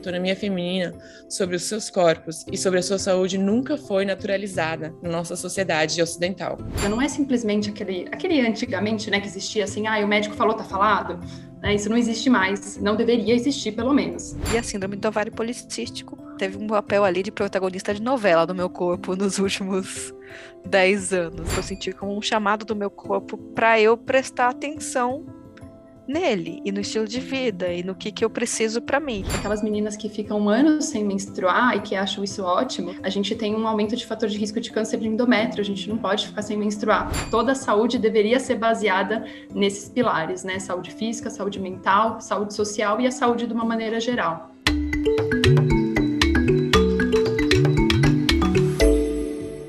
autonomia feminina sobre os seus corpos e sobre a sua saúde nunca foi naturalizada na nossa sociedade ocidental. Não é simplesmente aquele, aquele antigamente, né, que existia assim, ah, o médico falou, tá falado. Né, isso não existe mais, não deveria existir, pelo menos. E a síndrome do ovário policístico teve um papel ali de protagonista de novela no meu corpo nos últimos 10 anos. Eu senti como um chamado do meu corpo para eu prestar atenção nele e no estilo de vida e no que, que eu preciso para mim. Aquelas meninas que ficam anos sem menstruar e que acham isso ótimo, a gente tem um aumento de fator de risco de câncer de endométrio, a gente não pode ficar sem menstruar. Toda a saúde deveria ser baseada nesses pilares, né? Saúde física, saúde mental, saúde social e a saúde de uma maneira geral.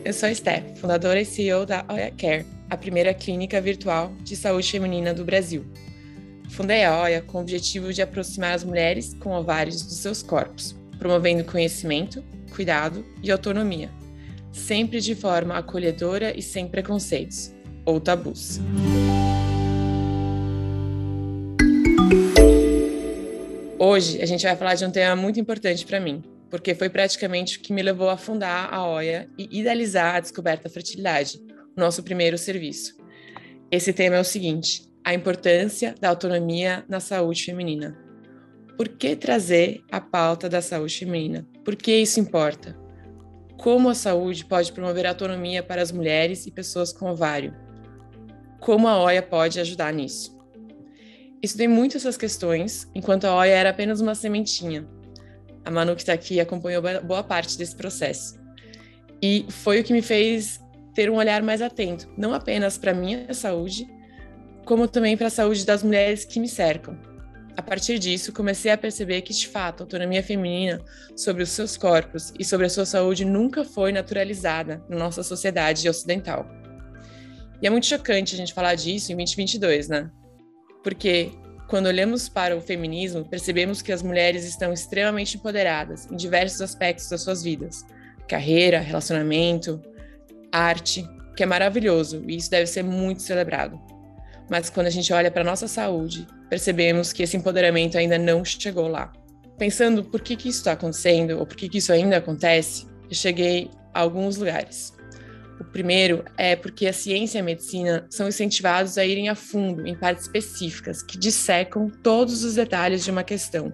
Eu sou a Steph, fundadora e CEO da Oya Care, a primeira clínica virtual de saúde feminina do Brasil. Fundei a OIA com o objetivo de aproximar as mulheres com ovários dos seus corpos, promovendo conhecimento, cuidado e autonomia, sempre de forma acolhedora e sem preconceitos ou tabus. Hoje a gente vai falar de um tema muito importante para mim, porque foi praticamente o que me levou a fundar a OIA e idealizar a Descoberta Fertilidade, o nosso primeiro serviço. Esse tema é o seguinte: a importância da autonomia na saúde feminina. Por que trazer a pauta da saúde feminina? Por que isso importa? Como a saúde pode promover autonomia para as mulheres e pessoas com ovário? Como a OIA pode ajudar nisso? Estudei muito essas questões, enquanto a OIA era apenas uma sementinha. A Manu, que está aqui, acompanhou boa parte desse processo. E foi o que me fez ter um olhar mais atento, não apenas para a minha saúde, como também para a saúde das mulheres que me cercam. A partir disso, comecei a perceber que, de fato, a autonomia feminina sobre os seus corpos e sobre a sua saúde nunca foi naturalizada na nossa sociedade ocidental. E é muito chocante a gente falar disso em 2022, né? Porque quando olhamos para o feminismo, percebemos que as mulheres estão extremamente empoderadas em diversos aspectos das suas vidas: carreira, relacionamento, arte, que é maravilhoso e isso deve ser muito celebrado mas quando a gente olha para nossa saúde, percebemos que esse empoderamento ainda não chegou lá. Pensando por que, que isso está acontecendo, ou por que, que isso ainda acontece, eu cheguei a alguns lugares. O primeiro é porque a ciência e a medicina são incentivados a irem a fundo em partes específicas que dissecam todos os detalhes de uma questão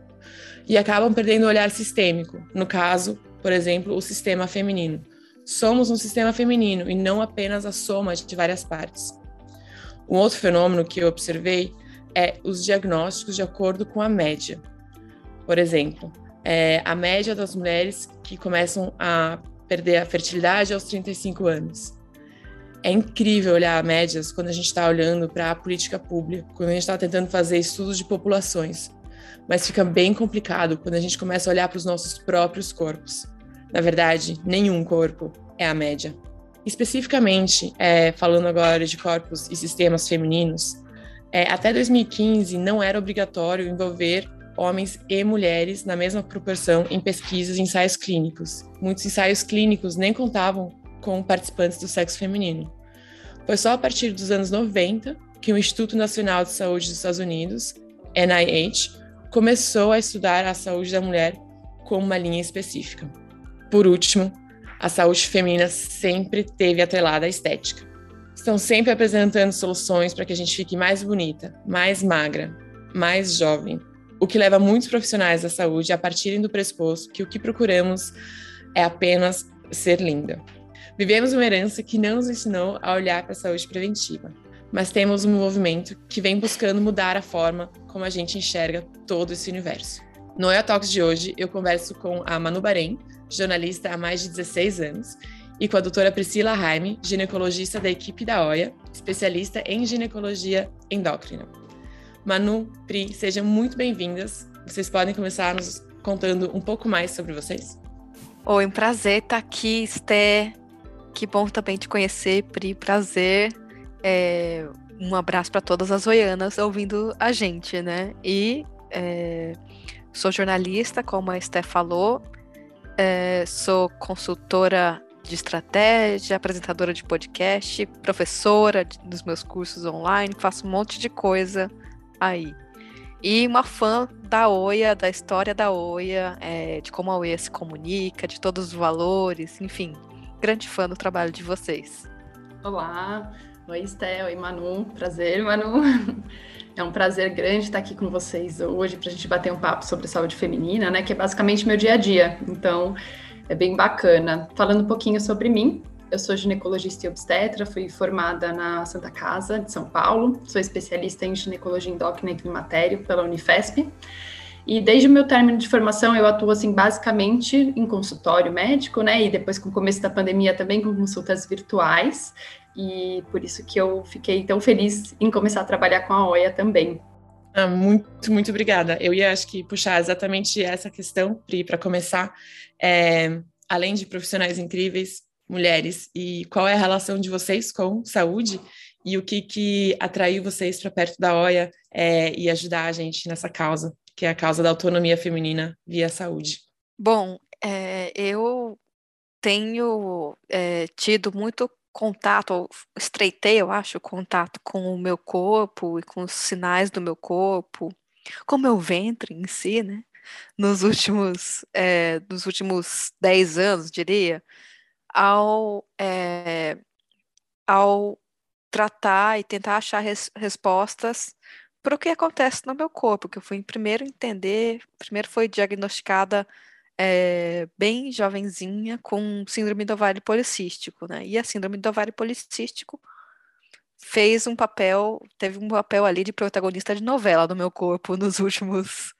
e acabam perdendo o olhar sistêmico. No caso, por exemplo, o sistema feminino. Somos um sistema feminino e não apenas a soma de várias partes. Um outro fenômeno que eu observei é os diagnósticos de acordo com a média. Por exemplo, é, a média das mulheres que começam a perder a fertilidade aos 35 anos. É incrível olhar médias quando a gente está olhando para a política pública, quando a gente está tentando fazer estudos de populações. Mas fica bem complicado quando a gente começa a olhar para os nossos próprios corpos. Na verdade, nenhum corpo é a média. Especificamente, é, falando agora de corpos e sistemas femininos, é, até 2015 não era obrigatório envolver homens e mulheres na mesma proporção em pesquisas e ensaios clínicos. Muitos ensaios clínicos nem contavam com participantes do sexo feminino. Foi só a partir dos anos 90 que o Instituto Nacional de Saúde dos Estados Unidos, NIH, começou a estudar a saúde da mulher como uma linha específica. Por último, a saúde feminina sempre teve atrelada à estética. Estão sempre apresentando soluções para que a gente fique mais bonita, mais magra, mais jovem, o que leva muitos profissionais da saúde a partirem do pressuposto que o que procuramos é apenas ser linda. Vivemos uma herança que não nos ensinou a olhar para a saúde preventiva, mas temos um movimento que vem buscando mudar a forma como a gente enxerga todo esse universo. No EA Talks de hoje, eu converso com a Manu Bahrein, jornalista há mais de 16 anos, e com a doutora Priscila Jaime, ginecologista da equipe da OIA, especialista em ginecologia endócrina. Manu, Pri, sejam muito bem-vindas. Vocês podem começar nos contando um pouco mais sobre vocês? Oi, um prazer estar aqui, Esté. Que bom também te conhecer, Pri. Prazer. É, um abraço para todas as oianas ouvindo a gente, né? E é, sou jornalista, como a Esté falou, é, sou consultora de estratégia, apresentadora de podcast, professora de, dos meus cursos online, faço um monte de coisa aí. e uma fã da OIA, da história da OIA, é, de como a OIA se comunica, de todos os valores, enfim, grande fã do trabalho de vocês. Olá, oi Estel, oi Manu, prazer Manu. É um prazer grande estar aqui com vocês hoje para a gente bater um papo sobre saúde feminina, né? Que é basicamente meu dia a dia. Então, é bem bacana. Falando um pouquinho sobre mim, eu sou ginecologista e obstetra, fui formada na Santa Casa de São Paulo, sou especialista em ginecologia endócrina e climatério pela Unifesp. E desde o meu término de formação, eu atuo assim basicamente em consultório médico, né? E depois com o começo da pandemia também com consultas virtuais. E por isso que eu fiquei tão feliz em começar a trabalhar com a OIA também. Ah, muito, muito obrigada. Eu ia, acho que, puxar exatamente essa questão, Pri, para começar. É, além de profissionais incríveis, mulheres e qual é a relação de vocês com saúde e o que, que atraiu vocês para perto da OIA é, e ajudar a gente nessa causa, que é a causa da autonomia feminina via saúde. Bom, é, eu tenho é, tido muito contato, estreitei, eu acho, contato com o meu corpo e com os sinais do meu corpo, com o meu ventre em si, né? Nos últimos, é, nos últimos 10 anos, diria ao, é, ao tratar e tentar achar res, respostas para o que acontece no meu corpo, que eu fui primeiro entender, primeiro foi diagnosticada é, bem jovenzinha com síndrome do ovário policístico, né? E a síndrome do ovário policístico fez um papel, teve um papel ali de protagonista de novela no meu corpo nos últimos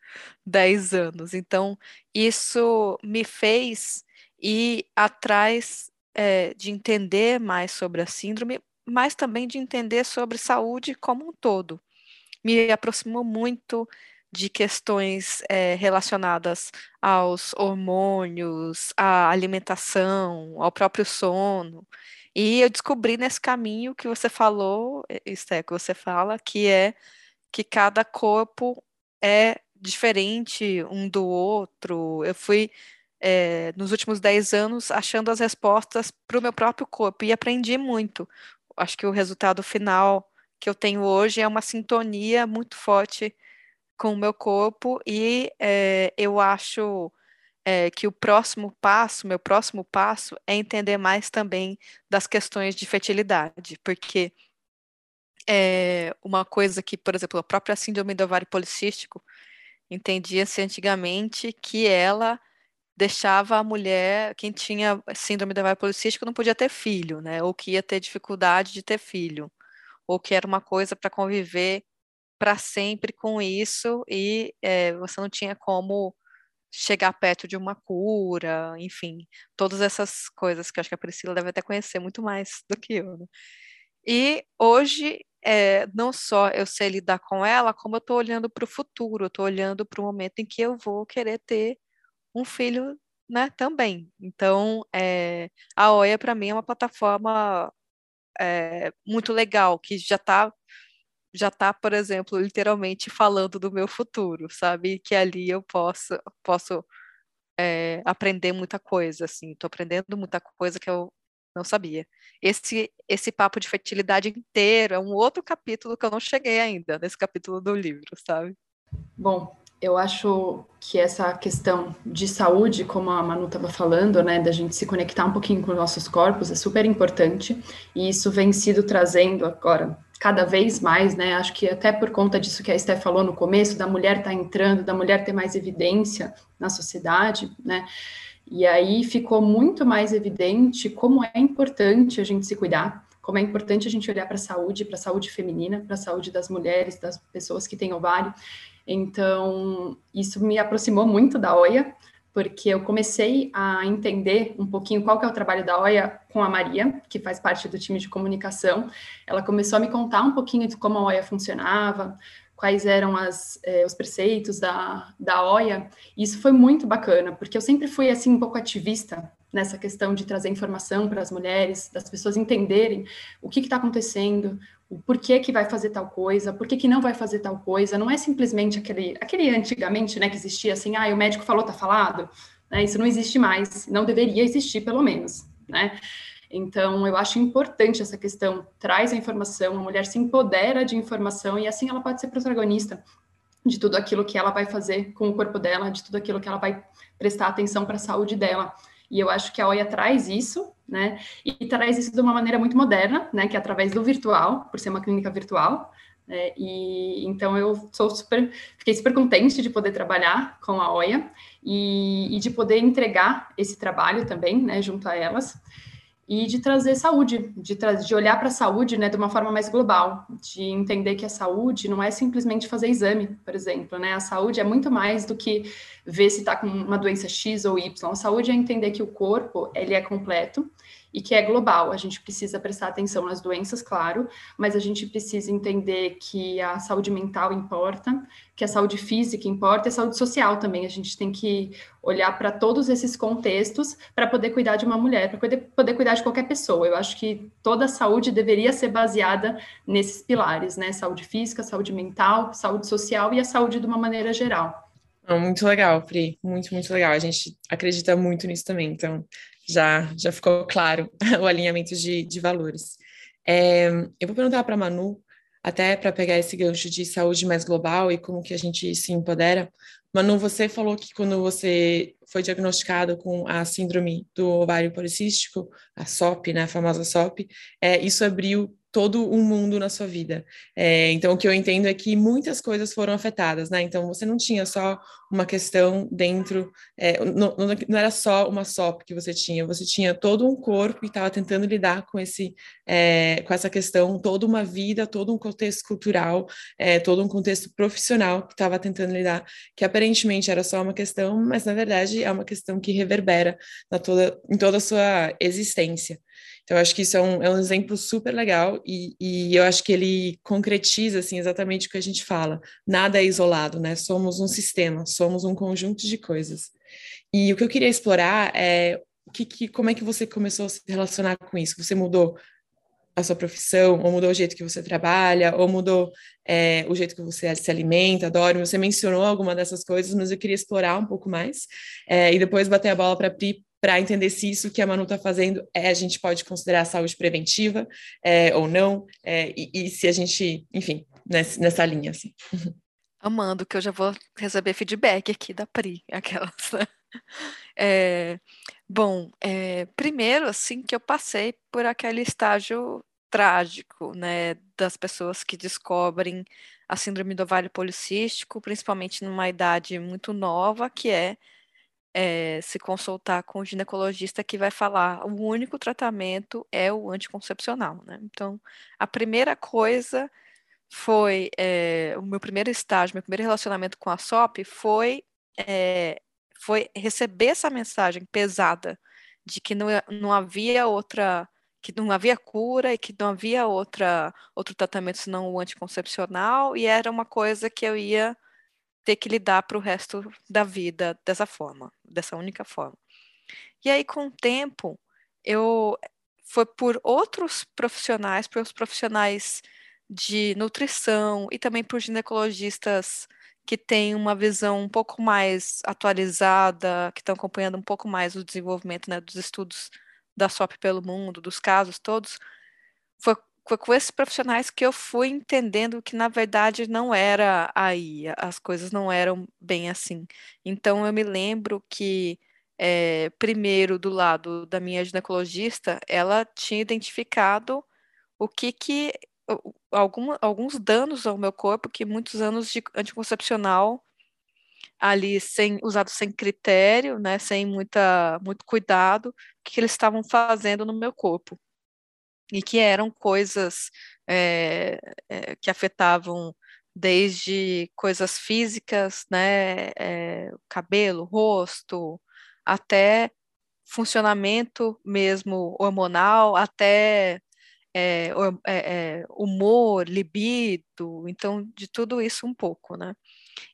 dez anos. Então, isso me fez e atrás é, de entender mais sobre a síndrome, mas também de entender sobre saúde como um todo. Me aproximou muito de questões é, relacionadas aos hormônios, à alimentação, ao próprio sono. E eu descobri nesse caminho que você falou, Esté, que você fala, que é que cada corpo é diferente um do outro. Eu fui é, nos últimos 10 anos achando as respostas para o meu próprio corpo e aprendi muito. Acho que o resultado final que eu tenho hoje é uma sintonia muito forte com o meu corpo e é, eu acho é, que o próximo passo, meu próximo passo, é entender mais também das questões de fertilidade, porque é uma coisa que, por exemplo, a própria síndrome do ovário policístico entendia-se antigamente que ela deixava a mulher, quem tinha síndrome do ovário policístico não podia ter filho, né? Ou que ia ter dificuldade de ter filho, ou que era uma coisa para conviver para sempre com isso e é, você não tinha como chegar perto de uma cura, enfim, todas essas coisas que acho que a Priscila deve até conhecer muito mais do que eu. Né? E hoje, é, não só eu sei lidar com ela, como eu estou olhando para o futuro, estou olhando para o momento em que eu vou querer ter um filho, né, também. Então, é, a OIA para mim é uma plataforma é, muito legal, que já está já tá, por exemplo, literalmente falando do meu futuro, sabe? Que ali eu posso, posso é, aprender muita coisa, assim. Estou aprendendo muita coisa que eu não sabia. Esse, esse papo de fertilidade inteiro é um outro capítulo que eu não cheguei ainda, nesse capítulo do livro, sabe? Bom, eu acho que essa questão de saúde, como a Manu estava falando, né, da gente se conectar um pouquinho com os nossos corpos, é super importante, e isso vem sido trazendo agora cada vez mais, né, acho que até por conta disso que a Esté falou no começo, da mulher estar tá entrando, da mulher ter mais evidência na sociedade, né, e aí ficou muito mais evidente como é importante a gente se cuidar, como é importante a gente olhar para a saúde, para a saúde feminina, para a saúde das mulheres, das pessoas que têm ovário, então, isso me aproximou muito da OIA, porque eu comecei a entender um pouquinho qual que é o trabalho da OIA com a Maria, que faz parte do time de comunicação. Ela começou a me contar um pouquinho de como a OIA funcionava, quais eram as, eh, os preceitos da, da OIA, isso foi muito bacana, porque eu sempre fui, assim, um pouco ativista nessa questão de trazer informação para as mulheres, das pessoas entenderem o que está acontecendo, o porquê que vai fazer tal coisa, por que não vai fazer tal coisa, não é simplesmente aquele, aquele antigamente, né, que existia assim, ah, o médico falou, tá falado, né, isso não existe mais, não deveria existir, pelo menos, né, então eu acho importante essa questão, traz a informação, a mulher se empodera de informação e assim ela pode ser protagonista de tudo aquilo que ela vai fazer com o corpo dela, de tudo aquilo que ela vai prestar atenção para a saúde dela. E eu acho que a OIA traz isso, né? E traz isso de uma maneira muito moderna, né? Que é através do virtual, por ser uma clínica virtual. Né? E então eu sou super, fiquei super contente de poder trabalhar com a OIA e, e de poder entregar esse trabalho também, né? Junto a elas e de trazer saúde, de, tra de olhar para a saúde né, de uma forma mais global, de entender que a saúde não é simplesmente fazer exame, por exemplo, né? A saúde é muito mais do que ver se está com uma doença X ou Y. A saúde é entender que o corpo ele é completo e que é global. A gente precisa prestar atenção nas doenças, claro, mas a gente precisa entender que a saúde mental importa, que a saúde física importa e a saúde social também. A gente tem que olhar para todos esses contextos para poder cuidar de uma mulher, para poder, poder cuidar de qualquer pessoa. Eu acho que toda a saúde deveria ser baseada nesses pilares, né? Saúde física, saúde mental, saúde social e a saúde de uma maneira geral. Muito legal, Pri. Muito, muito legal. A gente acredita muito nisso também. Então, já, já ficou claro o alinhamento de, de valores. É, eu vou perguntar para a Manu, até para pegar esse gancho de saúde mais global e como que a gente se empodera. Manu, você falou que quando você foi diagnosticado com a síndrome do ovário policístico, a SOP, né, a famosa SOP, é, isso abriu todo um mundo na sua vida. É, então, o que eu entendo é que muitas coisas foram afetadas, né? Então, você não tinha só uma questão dentro, é, não, não, era só uma SOP que você tinha, você tinha todo um corpo e estava tentando lidar com esse, é, com essa questão, toda uma vida, todo um contexto cultural, é, todo um contexto profissional que estava tentando lidar, que aparentemente era só uma questão, mas na verdade é uma questão que reverbera na toda, em toda a sua existência. Então, eu acho que isso é um, é um exemplo super legal e, e, eu acho que ele concretiza, assim, exatamente o que a gente fala. Nada é isolado, né? Somos um sistema, somos um conjunto de coisas. E o que eu queria explorar é que, que, como é que você começou a se relacionar com isso? Você mudou a sua profissão, ou mudou o jeito que você trabalha, ou mudou é, o jeito que você se alimenta, dorme. Você mencionou alguma dessas coisas, mas eu queria explorar um pouco mais é, e depois bater a bola para a Pri para entender se isso que a Manu está fazendo é, a gente pode considerar saúde preventiva é, ou não, é, e, e, se a gente, enfim, nessa, nessa linha. Assim. Amando, que eu já vou receber feedback aqui da Pri, aquelas. Né? É, bom, é, primeiro, assim, que eu passei por aquele estágio trágico, né, das pessoas que descobrem a síndrome do ovário policístico, principalmente numa idade muito nova, que é é, se consultar com o ginecologista que vai falar o único tratamento é o anticoncepcional, né? Então, a primeira coisa foi é, o meu primeiro estágio, meu primeiro relacionamento com a SOP foi é, foi receber essa mensagem pesada de que não, não havia outra que não havia cura e que não havia outra outro tratamento senão o anticoncepcional e era uma coisa que eu ia ter que lidar para o resto da vida dessa forma, dessa única forma. E aí, com o tempo, eu foi por outros profissionais, por outros profissionais de nutrição e também por ginecologistas que têm uma visão um pouco mais atualizada, que estão acompanhando um pouco mais o desenvolvimento né, dos estudos da SOP pelo mundo, dos casos todos, foi com esses profissionais que eu fui entendendo que na verdade não era aí, as coisas não eram bem assim. Então eu me lembro que é, primeiro do lado da minha ginecologista, ela tinha identificado o que que algum, alguns danos ao meu corpo que muitos anos de anticoncepcional ali sem usado sem critério, né, sem muita muito cuidado, que eles estavam fazendo no meu corpo e que eram coisas é, é, que afetavam desde coisas físicas, né, é, cabelo, rosto, até funcionamento mesmo hormonal, até é, é, humor, libido, então de tudo isso um pouco, né?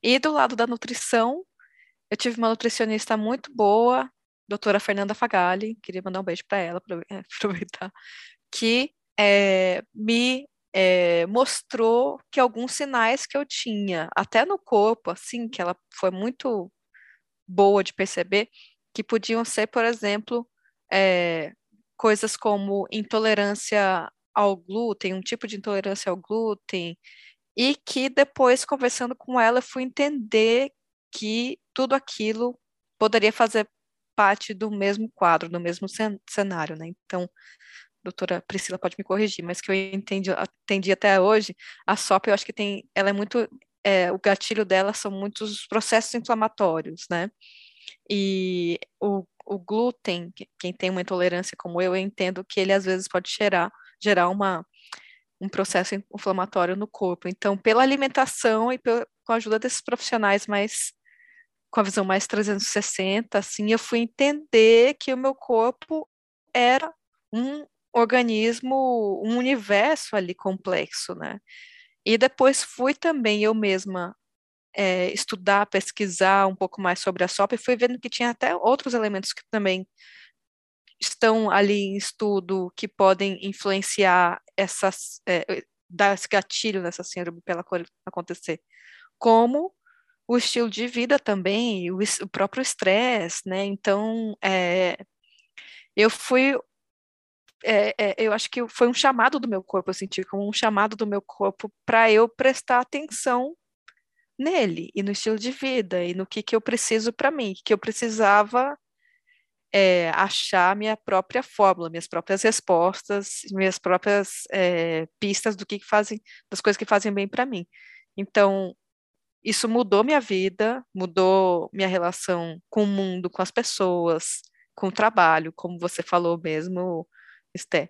E do lado da nutrição, eu tive uma nutricionista muito boa, doutora Fernanda Fagali, queria mandar um beijo para ela, aproveitar, que é, me é, mostrou que alguns sinais que eu tinha, até no corpo, assim, que ela foi muito boa de perceber, que podiam ser, por exemplo, é, coisas como intolerância ao glúten, um tipo de intolerância ao glúten, e que depois, conversando com ela, fui entender que tudo aquilo poderia fazer parte do mesmo quadro, do mesmo cenário, né? Então, doutora Priscila pode me corrigir, mas que eu entendi, entendi até hoje, a SOP eu acho que tem, ela é muito, é, o gatilho dela são muitos processos inflamatórios, né? E o, o glúten, quem tem uma intolerância como eu, eu entendo que ele às vezes pode gerar, gerar uma, um processo inflamatório no corpo. Então, pela alimentação e pela, com a ajuda desses profissionais mais com a visão mais 360, assim, eu fui entender que o meu corpo era um organismo, um universo ali complexo, né? E depois fui também eu mesma é, estudar, pesquisar um pouco mais sobre a SOP e fui vendo que tinha até outros elementos que também estão ali em estudo que podem influenciar essas, é, dar esse gatilho nessa síndrome para ela acontecer, como o estilo de vida também, o, o próprio estresse, né? Então, é, eu fui é, é, eu acho que foi um chamado do meu corpo, eu senti como um chamado do meu corpo para eu prestar atenção nele e no estilo de vida e no que, que eu preciso para mim, que eu precisava é, achar minha própria fórmula, minhas próprias respostas, minhas próprias é, pistas do que, que fazem, das coisas que fazem bem para mim. Então, isso mudou minha vida, mudou minha relação com o mundo, com as pessoas, com o trabalho, como você falou mesmo, Esté,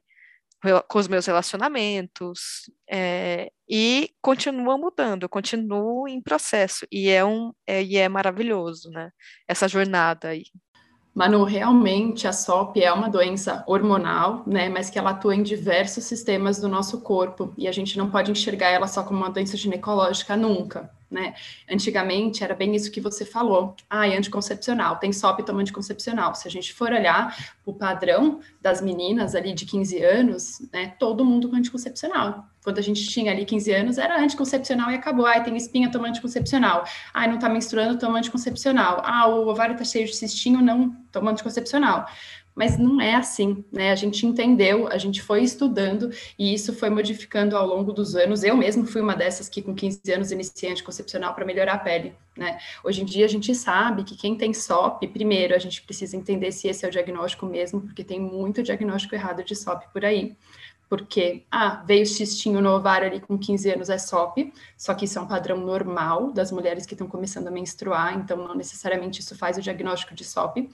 com os meus relacionamentos, é, e continua mudando, eu continuo em processo, e é, um, é, e é maravilhoso, né, essa jornada aí. Manu, realmente a SOP é uma doença hormonal, né, mas que ela atua em diversos sistemas do nosso corpo, e a gente não pode enxergar ela só como uma doença ginecológica nunca, né? Antigamente era bem isso que você falou. Ah, é anticoncepcional, tem SOP toma anticoncepcional. Se a gente for olhar o padrão das meninas ali de 15 anos, né, todo mundo com anticoncepcional. Quando a gente tinha ali 15 anos, era anticoncepcional e acabou. Ai, tem espinha, toma anticoncepcional. Ai, não tá menstruando, toma anticoncepcional. Ah, o ovário tá cheio de cistinho, não, toma anticoncepcional mas não é assim, né? A gente entendeu, a gente foi estudando e isso foi modificando ao longo dos anos. Eu mesmo fui uma dessas que com 15 anos iniciei anticoncepcional para melhorar a pele, né? Hoje em dia a gente sabe que quem tem SOP, primeiro a gente precisa entender se esse é o diagnóstico mesmo, porque tem muito diagnóstico errado de SOP por aí. Porque, ah, veio cistinho no ovário ali com 15 anos é SOP, só que isso é um padrão normal das mulheres que estão começando a menstruar, então não necessariamente isso faz o diagnóstico de SOP.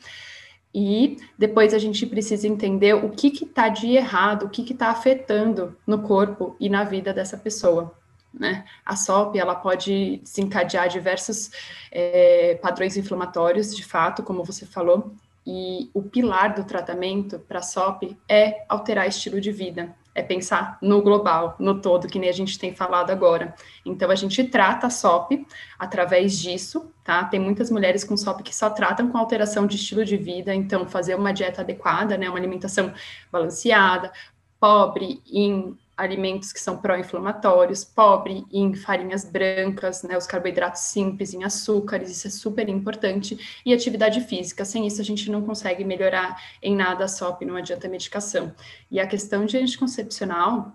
E depois a gente precisa entender o que está de errado, o que está afetando no corpo e na vida dessa pessoa. Né? A SOP ela pode desencadear diversos é, padrões inflamatórios, de fato, como você falou, e o pilar do tratamento para SOP é alterar estilo de vida é pensar no global, no todo, que nem a gente tem falado agora. Então, a gente trata a SOP através disso, tá? Tem muitas mulheres com SOP que só tratam com alteração de estilo de vida, então, fazer uma dieta adequada, né? Uma alimentação balanceada, pobre em alimentos que são pró-inflamatórios, pobre em farinhas brancas, né, os carboidratos simples, em açúcares, isso é super importante, e atividade física. Sem isso, a gente não consegue melhorar em nada a SOP, não adianta medicação. E a questão de anticoncepcional,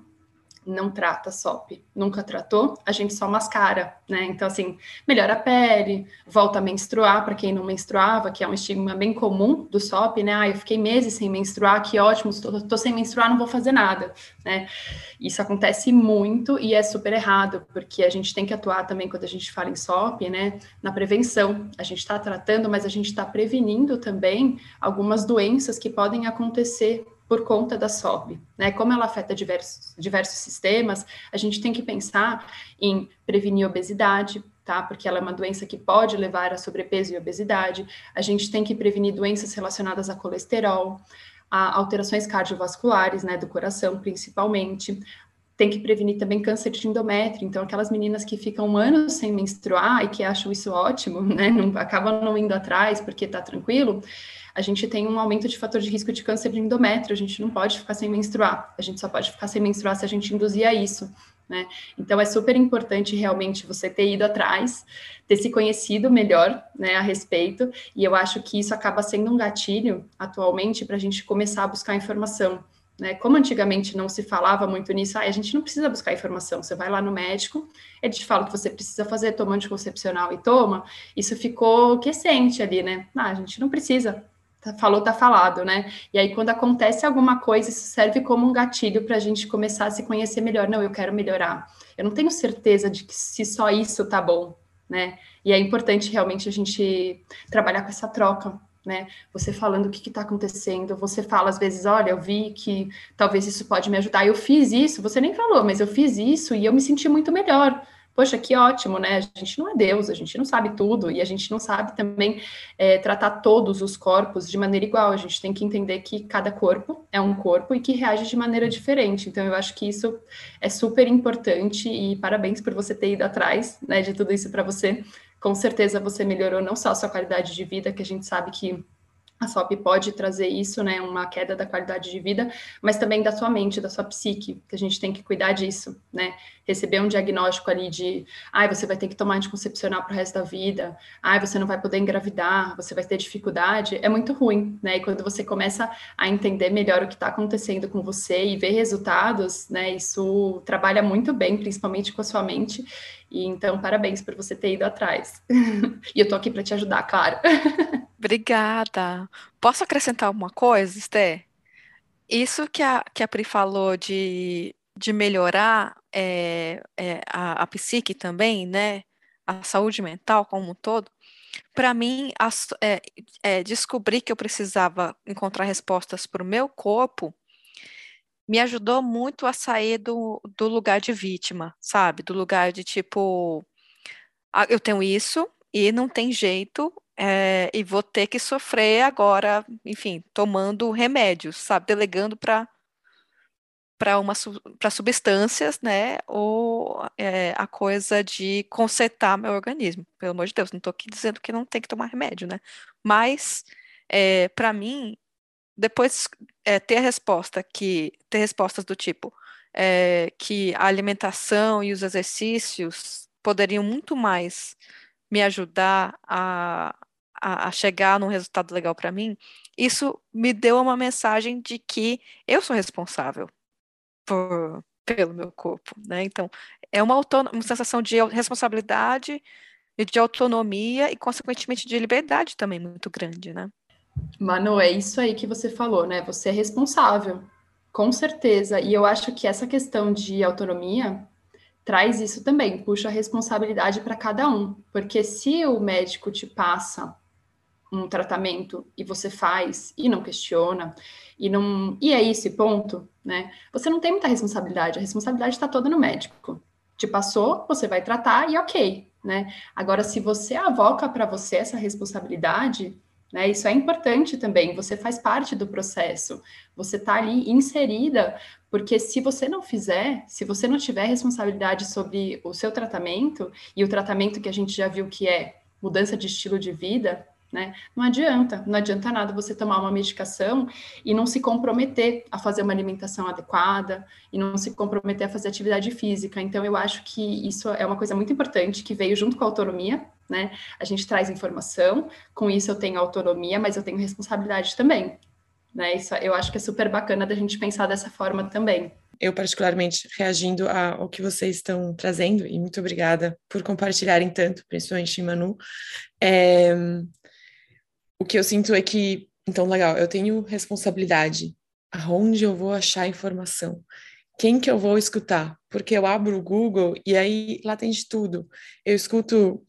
não trata SOP, nunca tratou, a gente só mascara, né? Então, assim, melhora a pele, volta a menstruar para quem não menstruava, que é um estigma bem comum do SOP, né? Ah, eu fiquei meses sem menstruar, que ótimo, tô, tô sem menstruar, não vou fazer nada, né? Isso acontece muito e é super errado, porque a gente tem que atuar também quando a gente fala em SOP, né? Na prevenção. A gente está tratando, mas a gente está prevenindo também algumas doenças que podem acontecer por conta da SOP. Né? Como ela afeta diversos, diversos sistemas, a gente tem que pensar em prevenir obesidade, tá? Porque ela é uma doença que pode levar a sobrepeso e obesidade. A gente tem que prevenir doenças relacionadas a colesterol, a alterações cardiovasculares, né, do coração principalmente. Tem que prevenir também câncer de endométrio. Então, aquelas meninas que ficam anos sem menstruar e que acham isso ótimo, né, não, acabam não indo atrás porque tá tranquilo, a gente tem um aumento de fator de risco de câncer de endométrio, a gente não pode ficar sem menstruar, a gente só pode ficar sem menstruar se a gente induzir a isso. Né? Então é super importante realmente você ter ido atrás, ter se conhecido melhor né, a respeito, e eu acho que isso acaba sendo um gatilho atualmente para a gente começar a buscar informação. Né? Como antigamente não se falava muito nisso, ah, a gente não precisa buscar informação, você vai lá no médico, ele te fala que você precisa fazer, toma anticoncepcional e toma, isso ficou quiescente ali, né? Ah, a gente não precisa, falou, tá falado, né? E aí, quando acontece alguma coisa, isso serve como um gatilho para a gente começar a se conhecer melhor. Não, eu quero melhorar. Eu não tenho certeza de que se só isso tá bom, né? E é importante realmente a gente trabalhar com essa troca, né? Você falando o que está acontecendo, você fala às vezes, olha, eu vi que talvez isso pode me ajudar, eu fiz isso, você nem falou, mas eu fiz isso e eu me senti muito melhor. Poxa, que ótimo, né? A gente não é Deus, a gente não sabe tudo e a gente não sabe também é, tratar todos os corpos de maneira igual. A gente tem que entender que cada corpo é um corpo e que reage de maneira diferente. Então, eu acho que isso é super importante e parabéns por você ter ido atrás né, de tudo isso para você com certeza você melhorou não só a sua qualidade de vida, que a gente sabe que a SOP pode trazer isso, né, uma queda da qualidade de vida, mas também da sua mente, da sua psique, que a gente tem que cuidar disso, né? Receber um diagnóstico ali de, ai, ah, você vai ter que tomar anticoncepcional para o resto da vida, ai, ah, você não vai poder engravidar, você vai ter dificuldade, é muito ruim, né? E quando você começa a entender melhor o que está acontecendo com você e ver resultados, né, isso trabalha muito bem, principalmente com a sua mente. E então, parabéns por você ter ido atrás. e eu tô aqui para te ajudar, claro. Obrigada. Posso acrescentar uma coisa, Esther? Isso que a, que a Pri falou de, de melhorar é, é, a, a psique também, né? A saúde mental como um todo, para mim, é, é, descobrir que eu precisava encontrar respostas para o meu corpo me ajudou muito a sair do, do lugar de vítima, sabe? Do lugar de tipo, ah, eu tenho isso e não tem jeito, é, e vou ter que sofrer agora, enfim, tomando remédios, sabe, delegando para para uma para substâncias, né, ou é, a coisa de consertar meu organismo. Pelo amor de Deus, não estou aqui dizendo que não tem que tomar remédio, né? Mas é, para mim, depois é, ter a resposta que ter respostas do tipo que a alimentação e os exercícios poderiam muito mais me ajudar a, a, a chegar num resultado legal para mim, isso me deu uma mensagem de que eu sou responsável por, pelo meu corpo, né? Então, é uma, uma sensação de responsabilidade e de autonomia e, consequentemente, de liberdade também muito grande, né? Manu, é isso aí que você falou, né? Você é responsável, com certeza. E eu acho que essa questão de autonomia traz isso também, puxa a responsabilidade para cada um, porque se o médico te passa um tratamento e você faz e não questiona e não e é esse ponto, né? Você não tem muita responsabilidade, a responsabilidade está toda no médico. Te passou, você vai tratar e ok, né? Agora, se você avoca para você essa responsabilidade, né? Isso é importante também. Você faz parte do processo. Você está ali inserida, porque se você não fizer, se você não tiver responsabilidade sobre o seu tratamento e o tratamento que a gente já viu que é mudança de estilo de vida, né? Não adianta, não adianta nada você tomar uma medicação e não se comprometer a fazer uma alimentação adequada e não se comprometer a fazer atividade física. Então, eu acho que isso é uma coisa muito importante que veio junto com a autonomia, né? A gente traz informação, com isso eu tenho autonomia, mas eu tenho responsabilidade também. Né? Isso eu acho que é super bacana da gente pensar dessa forma também. Eu, particularmente, reagindo ao que vocês estão trazendo, e muito obrigada por compartilharem tanto, principalmente Manu. É, o que eu sinto é que, então, legal, eu tenho responsabilidade. Aonde eu vou achar informação? Quem que eu vou escutar? Porque eu abro o Google e aí lá tem de tudo. Eu escuto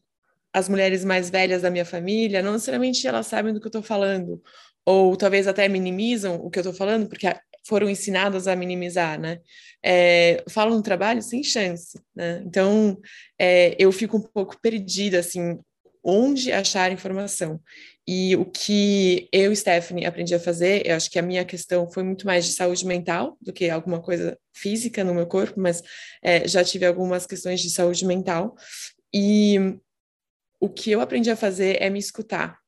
as mulheres mais velhas da minha família, não necessariamente elas sabem do que eu estou falando, ou talvez até minimizam o que eu estou falando, porque foram ensinadas a minimizar, né? É, falam no trabalho sem chance, né? Então, é, eu fico um pouco perdida, assim, onde achar informação. E o que eu Stephanie aprendi a fazer, eu acho que a minha questão foi muito mais de saúde mental do que alguma coisa física no meu corpo, mas é, já tive algumas questões de saúde mental. E o que eu aprendi a fazer é me escutar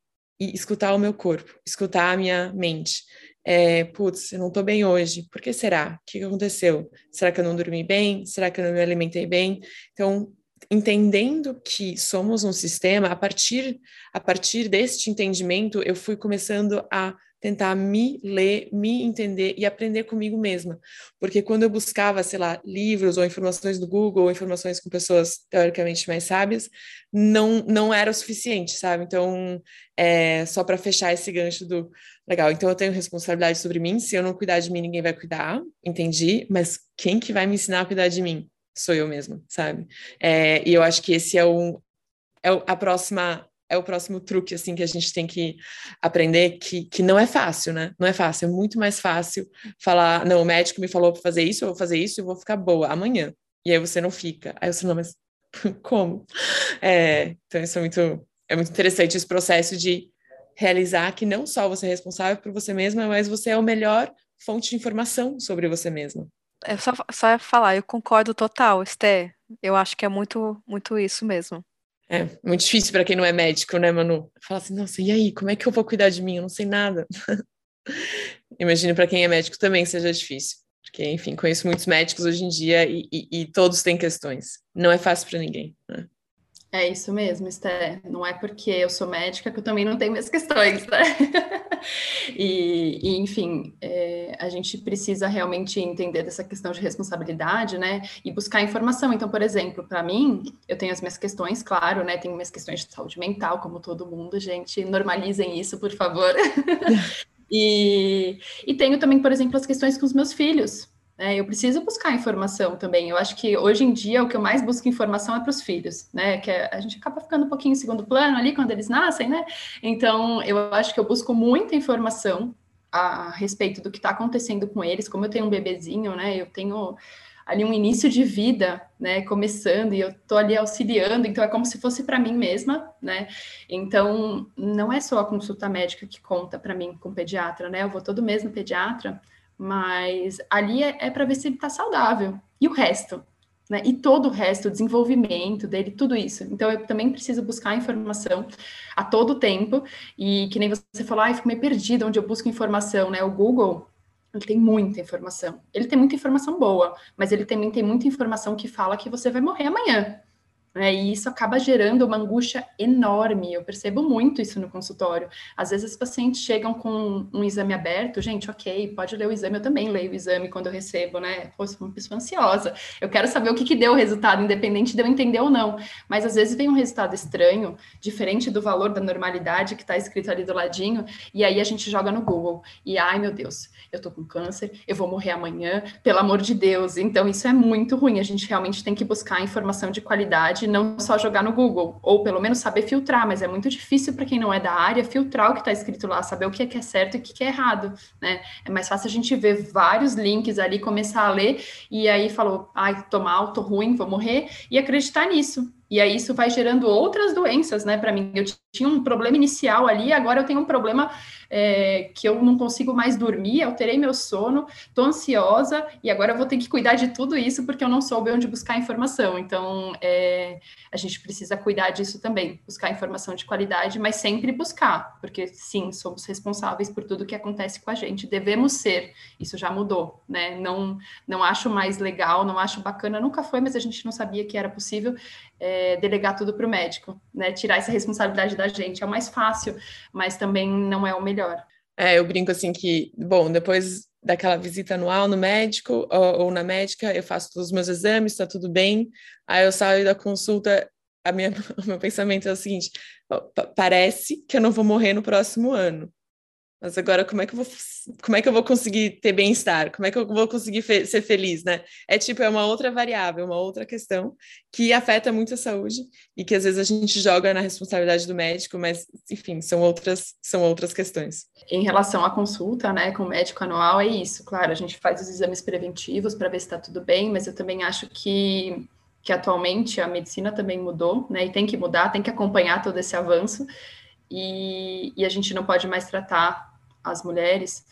e escutar o meu corpo, escutar a minha mente. É, putz, eu não tô bem hoje, por que será? O que aconteceu? Será que eu não dormi bem? Será que eu não me alimentei bem? Então, entendendo que somos um sistema, a partir, a partir deste entendimento, eu fui começando a tentar me ler, me entender e aprender comigo mesma. Porque quando eu buscava, sei lá, livros ou informações do Google, ou informações com pessoas teoricamente mais sábias, não, não era o suficiente, sabe? Então, é, só para fechar esse gancho do legal, então eu tenho responsabilidade sobre mim, se eu não cuidar de mim, ninguém vai cuidar, entendi, mas quem que vai me ensinar a cuidar de mim? Sou eu mesma, sabe? É, e eu acho que esse é, um, é a próxima é o próximo truque assim que a gente tem que aprender que, que não é fácil, né? Não é fácil, é muito mais fácil falar, não, o médico me falou para fazer isso, eu vou fazer isso e vou ficar boa amanhã. E aí você não fica. Aí você não, mas como? É, então isso é muito é muito interessante esse processo de realizar que não só você é responsável por você mesma, mas você é a melhor fonte de informação sobre você mesma. É só, só falar, eu concordo total, Esté. Eu acho que é muito, muito isso mesmo. É muito difícil para quem não é médico, né, Manu? Falar assim, nossa, e aí, como é que eu vou cuidar de mim? Eu não sei nada. Imagino para quem é médico também seja difícil. Porque, enfim, conheço muitos médicos hoje em dia e, e, e todos têm questões. Não é fácil para ninguém. Né? É isso mesmo, Esté. Não é porque eu sou médica que eu também não tenho minhas questões, né? e, e, enfim, é, a gente precisa realmente entender dessa questão de responsabilidade, né? E buscar informação. Então, por exemplo, para mim, eu tenho as minhas questões, claro, né? Tenho minhas questões de saúde mental, como todo mundo, gente. Normalizem isso, por favor. e, e tenho também, por exemplo, as questões com os meus filhos. É, eu preciso buscar informação também. Eu acho que hoje em dia o que eu mais busco informação é para os filhos, né? Que é, a gente acaba ficando um pouquinho em segundo plano ali quando eles nascem, né? Então eu acho que eu busco muita informação a respeito do que está acontecendo com eles. Como eu tenho um bebezinho, né? Eu tenho ali um início de vida, né, começando e eu tô ali auxiliando, então é como se fosse para mim mesma, né? Então não é só a consulta médica que conta para mim com o pediatra, né? Eu vou todo mês no pediatra mas ali é, é para ver se ele está saudável. E o resto? Né? E todo o resto, o desenvolvimento dele, tudo isso. Então, eu também preciso buscar informação a todo tempo. E que nem você falou, ah, eu fico meio perdida onde eu busco informação, né? O Google, ele tem muita informação. Ele tem muita informação boa, mas ele também tem muita informação que fala que você vai morrer amanhã. Né? E isso acaba gerando uma angústia enorme. Eu percebo muito isso no consultório. Às vezes, os pacientes chegam com um exame aberto, gente, ok, pode ler o exame. Eu também leio o exame quando eu recebo, né? Pô, sou uma pessoa ansiosa. Eu quero saber o que, que deu o resultado, independente de eu entender ou não. Mas às vezes vem um resultado estranho, diferente do valor da normalidade que está escrito ali do ladinho, e aí a gente joga no Google. E ai meu Deus, eu tô com câncer, eu vou morrer amanhã, pelo amor de Deus. Então, isso é muito ruim. A gente realmente tem que buscar informação de qualidade não só jogar no Google, ou pelo menos saber filtrar, mas é muito difícil para quem não é da área filtrar o que está escrito lá, saber o que é, que é certo e o que é errado, né? É mais fácil a gente ver vários links ali, começar a ler e aí falou, ai, tô mal, tô ruim, vou morrer, e acreditar nisso. E aí isso vai gerando outras doenças, né, para mim. Eu tinha um problema inicial ali, agora eu tenho um problema é, que eu não consigo mais dormir, alterei meu sono, tô ansiosa e agora eu vou ter que cuidar de tudo isso porque eu não soube onde buscar informação. Então, é, a gente precisa cuidar disso também, buscar informação de qualidade, mas sempre buscar, porque sim, somos responsáveis por tudo que acontece com a gente, devemos ser. Isso já mudou, né? Não, não acho mais legal, não acho bacana, nunca foi, mas a gente não sabia que era possível é, delegar tudo para o médico, né? Tirar essa responsabilidade da gente. É o mais fácil, mas também não é o melhor. É, eu brinco assim que, bom, depois daquela visita anual no médico ou, ou na médica, eu faço todos os meus exames, está tudo bem. Aí eu saio da consulta, a minha, o meu pensamento é o seguinte: parece que eu não vou morrer no próximo ano. Mas agora como é que eu vou, como é que eu vou conseguir ter bem-estar? Como é que eu vou conseguir fe ser feliz, né? É tipo, é uma outra variável, uma outra questão que afeta muito a saúde e que às vezes a gente joga na responsabilidade do médico, mas enfim, são outras são outras questões. Em relação à consulta, né, com o médico anual é isso, claro, a gente faz os exames preventivos para ver se está tudo bem, mas eu também acho que que atualmente a medicina também mudou, né? E tem que mudar, tem que acompanhar todo esse avanço. E, e, a gente não pode mais tratar as mulheres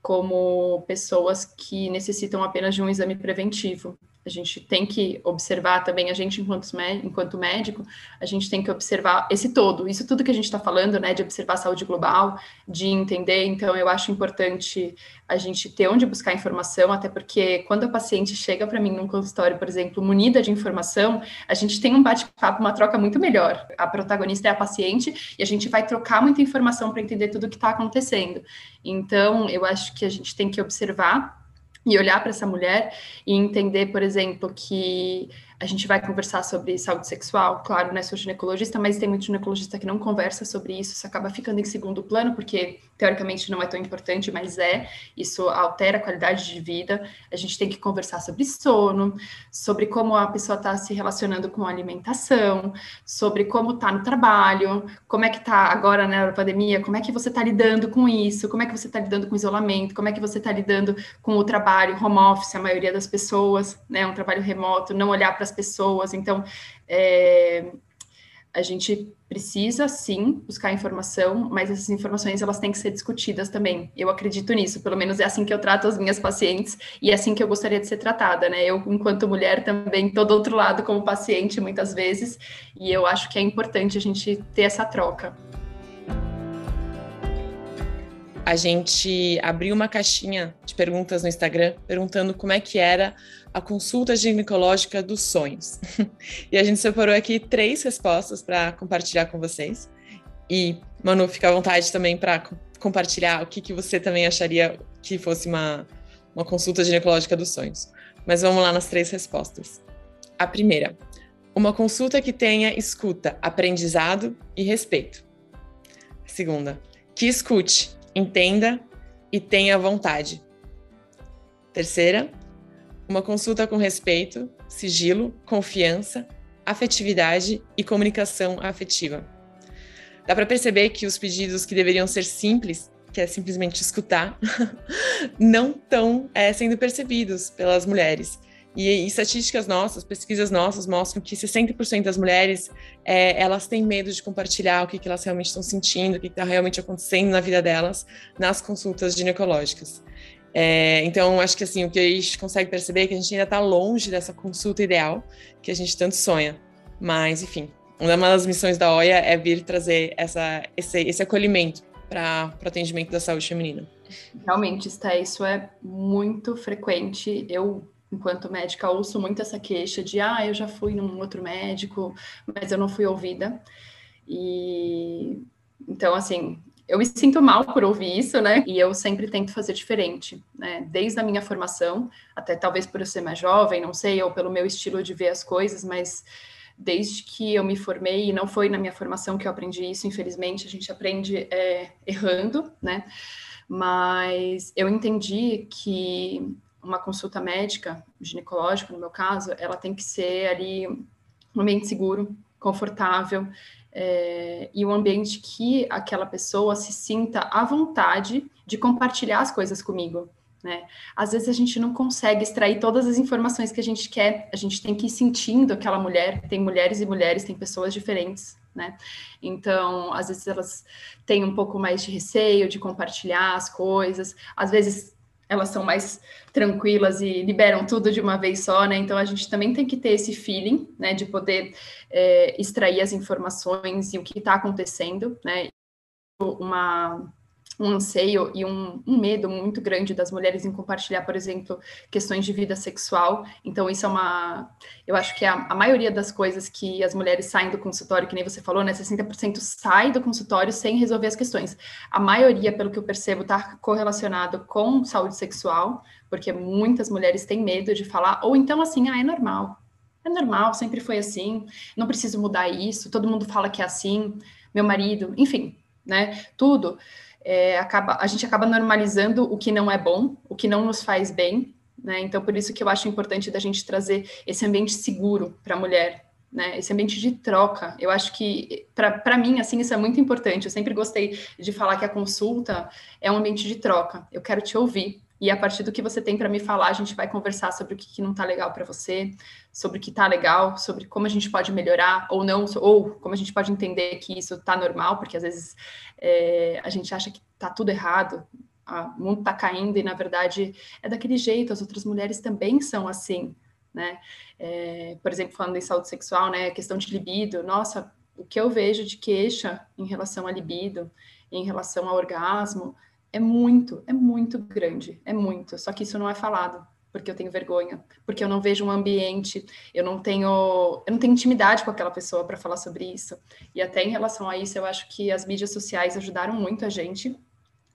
como pessoas que necessitam apenas de um exame preventivo. A gente tem que observar também, a gente enquanto, enquanto médico, a gente tem que observar esse todo, isso tudo que a gente está falando, né, de observar a saúde global, de entender, então eu acho importante a gente ter onde buscar informação, até porque quando a paciente chega para mim num consultório, por exemplo, munida de informação, a gente tem um bate-papo, uma troca muito melhor. A protagonista é a paciente e a gente vai trocar muita informação para entender tudo o que está acontecendo. Então, eu acho que a gente tem que observar e olhar para essa mulher e entender, por exemplo, que a gente vai conversar sobre saúde sexual, claro, né, sou ginecologista, mas tem muito ginecologista que não conversa sobre isso, isso acaba ficando em segundo plano, porque teoricamente não é tão importante, mas é, isso altera a qualidade de vida, a gente tem que conversar sobre sono, sobre como a pessoa está se relacionando com a alimentação, sobre como está no trabalho, como é que está agora né, na pandemia, como é que você está lidando com isso, como é que você está lidando com o isolamento, como é que você está lidando com o trabalho, home office, a maioria das pessoas, né, um trabalho remoto, não olhar para pessoas. Então, é, a gente precisa sim buscar informação, mas essas informações elas têm que ser discutidas também. Eu acredito nisso, pelo menos é assim que eu trato as minhas pacientes e é assim que eu gostaria de ser tratada, né? Eu, enquanto mulher, também estou do outro lado como paciente muitas vezes, e eu acho que é importante a gente ter essa troca a gente abriu uma caixinha de perguntas no Instagram perguntando como é que era a consulta ginecológica dos sonhos. e a gente separou aqui três respostas para compartilhar com vocês. E, Manu, fica à vontade também para compartilhar o que, que você também acharia que fosse uma, uma consulta ginecológica dos sonhos. Mas vamos lá nas três respostas. A primeira, uma consulta que tenha escuta, aprendizado e respeito. A segunda, que escute entenda e tenha vontade. Terceira, uma consulta com respeito, sigilo, confiança, afetividade e comunicação afetiva. Dá para perceber que os pedidos que deveriam ser simples, que é simplesmente escutar, não estão é, sendo percebidos pelas mulheres. E, estatísticas nossas, pesquisas nossas mostram que 60% das mulheres é, elas têm medo de compartilhar o que, que elas realmente estão sentindo, o que está realmente acontecendo na vida delas nas consultas ginecológicas. É, então, acho que assim, o que a gente consegue perceber é que a gente ainda está longe dessa consulta ideal que a gente tanto sonha. Mas, enfim, uma das missões da OIA é vir trazer essa, esse, esse acolhimento para o atendimento da saúde feminina. Realmente, Sté, isso é muito frequente. Eu enquanto médica, ouço muito essa queixa de, ah, eu já fui num outro médico, mas eu não fui ouvida. E então, assim, eu me sinto mal por ouvir isso, né? E eu sempre tento fazer diferente, né? Desde a minha formação, até talvez por eu ser mais jovem, não sei, ou pelo meu estilo de ver as coisas, mas desde que eu me formei, e não foi na minha formação que eu aprendi isso, infelizmente, a gente aprende é, errando, né? Mas eu entendi que uma consulta médica, ginecológica, no meu caso, ela tem que ser ali um ambiente seguro, confortável, é, e um ambiente que aquela pessoa se sinta à vontade de compartilhar as coisas comigo. Né? Às vezes a gente não consegue extrair todas as informações que a gente quer, a gente tem que ir sentindo aquela mulher, tem mulheres e mulheres, tem pessoas diferentes, né? Então, às vezes elas têm um pouco mais de receio de compartilhar as coisas, às vezes elas são mais tranquilas e liberam tudo de uma vez só, né? Então a gente também tem que ter esse feeling, né, de poder é, extrair as informações e o que está acontecendo, né? Uma um anseio e um, um, medo muito grande das mulheres em compartilhar, por exemplo, questões de vida sexual. Então, isso é uma. Eu acho que é a, a maioria das coisas que as mulheres saem do consultório, que nem você falou, né? 60% sai do consultório sem resolver as questões. A maioria, pelo que eu percebo, está correlacionado com saúde sexual, porque muitas mulheres têm medo de falar, ou então assim, ah, é normal. É normal, sempre foi assim, não preciso mudar isso, todo mundo fala que é assim, meu marido, enfim, né? Tudo é, acaba, a gente acaba normalizando o que não é bom, o que não nos faz bem, né? Então, por isso que eu acho importante da gente trazer esse ambiente seguro para a mulher, né? Esse ambiente de troca. Eu acho que, para mim, assim, isso é muito importante. Eu sempre gostei de falar que a consulta é um ambiente de troca. Eu quero te ouvir. E a partir do que você tem para me falar, a gente vai conversar sobre o que, que não está legal para você, sobre o que está legal, sobre como a gente pode melhorar ou não, ou como a gente pode entender que isso está normal, porque às vezes é, a gente acha que está tudo errado, o mundo está caindo e na verdade é daquele jeito, as outras mulheres também são assim. né? É, por exemplo, falando em saúde sexual, né? Questão de libido, nossa, o que eu vejo de queixa em relação à libido, em relação ao orgasmo, é muito, é muito grande, é muito. Só que isso não é falado, porque eu tenho vergonha, porque eu não vejo um ambiente, eu não tenho, eu não tenho intimidade com aquela pessoa para falar sobre isso. E até em relação a isso, eu acho que as mídias sociais ajudaram muito a gente,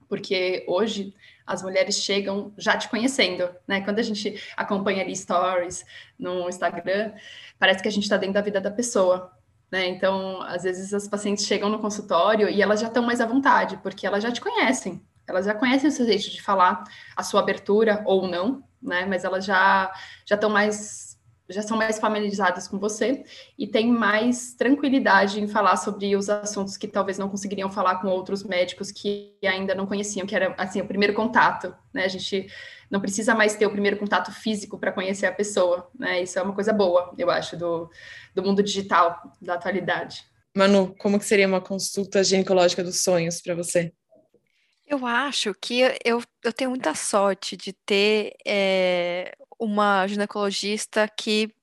porque hoje as mulheres chegam já te conhecendo, né? Quando a gente acompanha ali stories no Instagram, parece que a gente está dentro da vida da pessoa. Né? Então, às vezes as pacientes chegam no consultório e elas já estão mais à vontade, porque elas já te conhecem, elas já conhecem o seu jeito de falar, a sua abertura ou não, né? Mas elas já já estão mais já são mais familiarizadas com você e têm mais tranquilidade em falar sobre os assuntos que talvez não conseguiriam falar com outros médicos que ainda não conheciam, que era assim o primeiro contato, né? A gente não precisa mais ter o primeiro contato físico para conhecer a pessoa, né? Isso é uma coisa boa, eu acho, do, do mundo digital da atualidade. Manu, como que seria uma consulta ginecológica dos sonhos para você? Eu acho que eu, eu tenho muita sorte de ter é, uma ginecologista que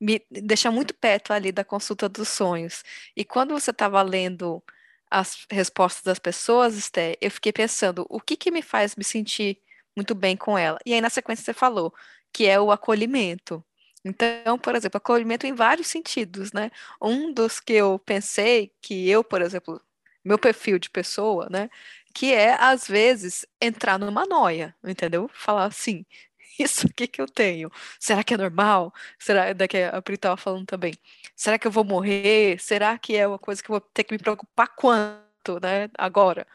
me deixa muito perto ali da consulta dos sonhos. E quando você estava lendo as respostas das pessoas, Esté, eu fiquei pensando, o que que me faz me sentir muito bem com ela? E aí, na sequência, você falou que é o acolhimento. Então, por exemplo, acolhimento em vários sentidos, né? Um dos que eu pensei que eu, por exemplo, meu perfil de pessoa, né? Que é, às vezes, entrar numa noia, entendeu? Falar assim, isso aqui que eu tenho, será que é normal? Será, daqui a Pri estava falando também, será que eu vou morrer? Será que é uma coisa que eu vou ter que me preocupar quanto, né, agora?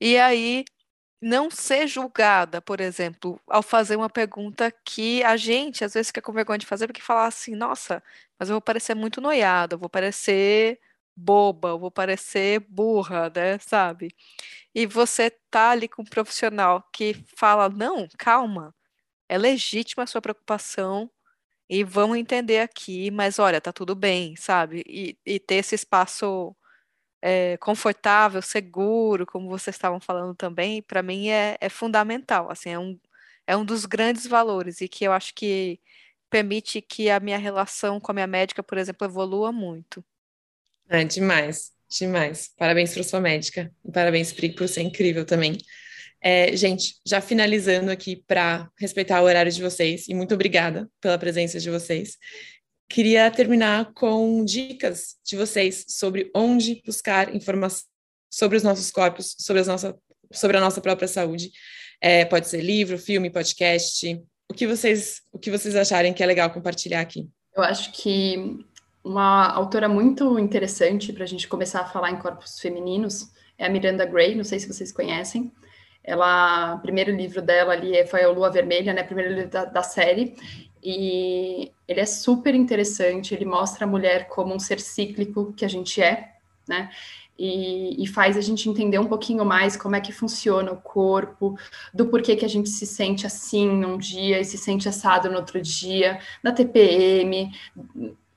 E aí, não ser julgada, por exemplo, ao fazer uma pergunta que a gente às vezes fica com vergonha de fazer, porque falar assim, nossa, mas eu vou parecer muito noiada, eu vou parecer boba, vou parecer burra, né, sabe? E você tá ali com um profissional que fala, não, calma, é legítima a sua preocupação e vamos entender aqui, mas olha, tá tudo bem, sabe? E, e ter esse espaço é, confortável, seguro, como vocês estavam falando também, para mim é, é fundamental, assim, é um, é um dos grandes valores e que eu acho que permite que a minha relação com a minha médica, por exemplo, evolua muito. É demais, demais. Parabéns para sua médica. E parabéns, Pri, por ser incrível também. É, gente, já finalizando aqui para respeitar o horário de vocês, e muito obrigada pela presença de vocês. Queria terminar com dicas de vocês sobre onde buscar informação sobre os nossos corpos, sobre, as nossa, sobre a nossa própria saúde. É, pode ser livro, filme, podcast. O que vocês, o que vocês acharem que é legal compartilhar aqui? Eu acho que uma autora muito interessante para a gente começar a falar em corpos femininos é a Miranda Gray, não sei se vocês conhecem. Ela, primeiro livro dela ali foi a Lua Vermelha, né? Primeiro livro da, da série. E ele é super interessante. Ele mostra a mulher como um ser cíclico que a gente é, né? E, e, faz a gente entender um pouquinho mais como é que funciona o corpo, do porquê que a gente se sente assim num dia e se sente assado no outro dia, da TPM,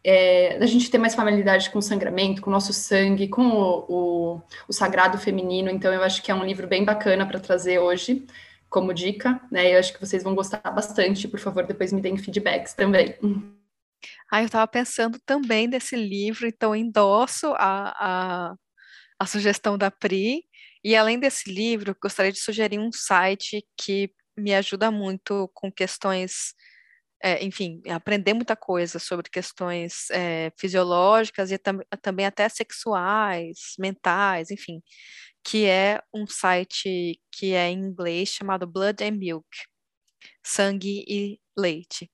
é, a gente ter mais familiaridade com o sangramento, com o nosso sangue, com o, o, o sagrado feminino. Então, eu acho que é um livro bem bacana para trazer hoje como dica, né? Eu acho que vocês vão gostar bastante. Por favor, depois me deem feedbacks também. Ah, eu estava pensando também desse livro, então endosso a, a, a sugestão da Pri. E além desse livro, gostaria de sugerir um site que me ajuda muito com questões é, enfim, aprender muita coisa sobre questões é, fisiológicas e tam também até sexuais, mentais, enfim, que é um site que é em inglês chamado Blood and Milk, Sangue e Leite,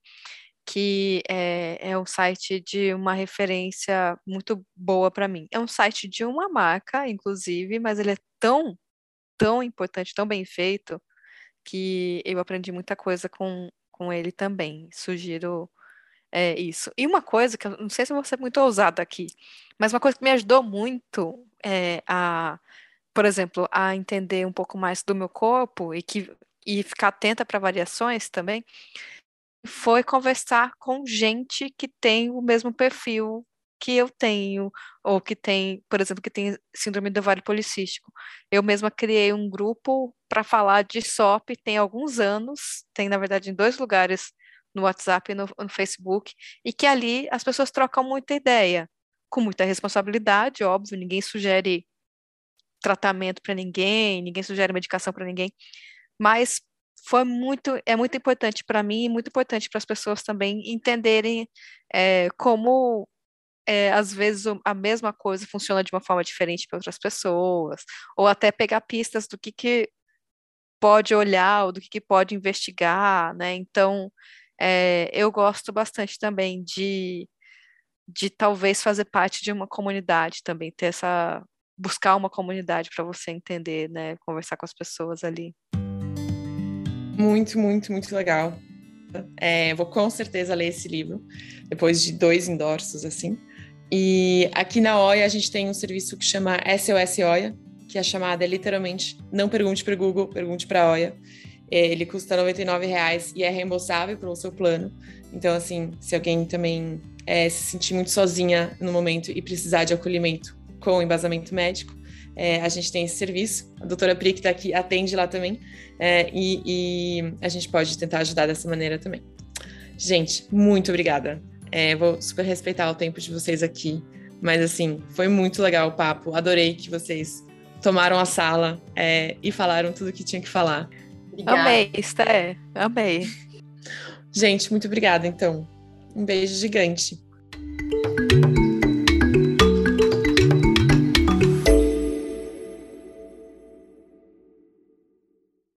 que é, é um site de uma referência muito boa para mim. É um site de uma marca, inclusive, mas ele é tão, tão importante, tão bem feito, que eu aprendi muita coisa com com ele também. Sugiro é, isso. E uma coisa que eu não sei se vou ser muito ousada aqui, mas uma coisa que me ajudou muito é, a, por exemplo, a entender um pouco mais do meu corpo e que e ficar atenta para variações também, foi conversar com gente que tem o mesmo perfil que eu tenho, ou que tem, por exemplo, que tem síndrome do ovário policístico. Eu mesma criei um grupo para falar de SOP tem alguns anos, tem na verdade em dois lugares no WhatsApp e no, no Facebook, e que ali as pessoas trocam muita ideia, com muita responsabilidade, óbvio, ninguém sugere tratamento para ninguém, ninguém sugere medicação para ninguém, mas foi muito, é muito importante para mim e muito importante para as pessoas também entenderem é, como é, às vezes a mesma coisa funciona de uma forma diferente para outras pessoas, ou até pegar pistas do que, que pode olhar, ou do que, que pode investigar, né? Então, é, eu gosto bastante também de, de talvez fazer parte de uma comunidade também, ter essa buscar uma comunidade para você entender, né? Conversar com as pessoas ali. Muito, muito, muito legal. É, vou com certeza ler esse livro, depois de dois endorsos, assim. E aqui na OIA a gente tem um serviço que chama SOS OIA, que a chamada é literalmente não pergunte para o Google, pergunte para a OIA. É, ele custa R$ reais e é reembolsável pelo seu plano. Então, assim, se alguém também é, se sentir muito sozinha no momento e precisar de acolhimento com embasamento médico, é, a gente tem esse serviço. A doutora Pri, que está aqui, atende lá também. É, e, e, a gente pode tentar ajudar dessa maneira também. Gente, muito obrigada. É, vou super respeitar o tempo de vocês aqui. Mas, assim, foi muito legal o papo. Adorei que vocês tomaram a sala é, e falaram tudo o que tinha que falar. Obrigada. Amei, Esté. Amei. Gente, muito obrigada, então. Um beijo gigante.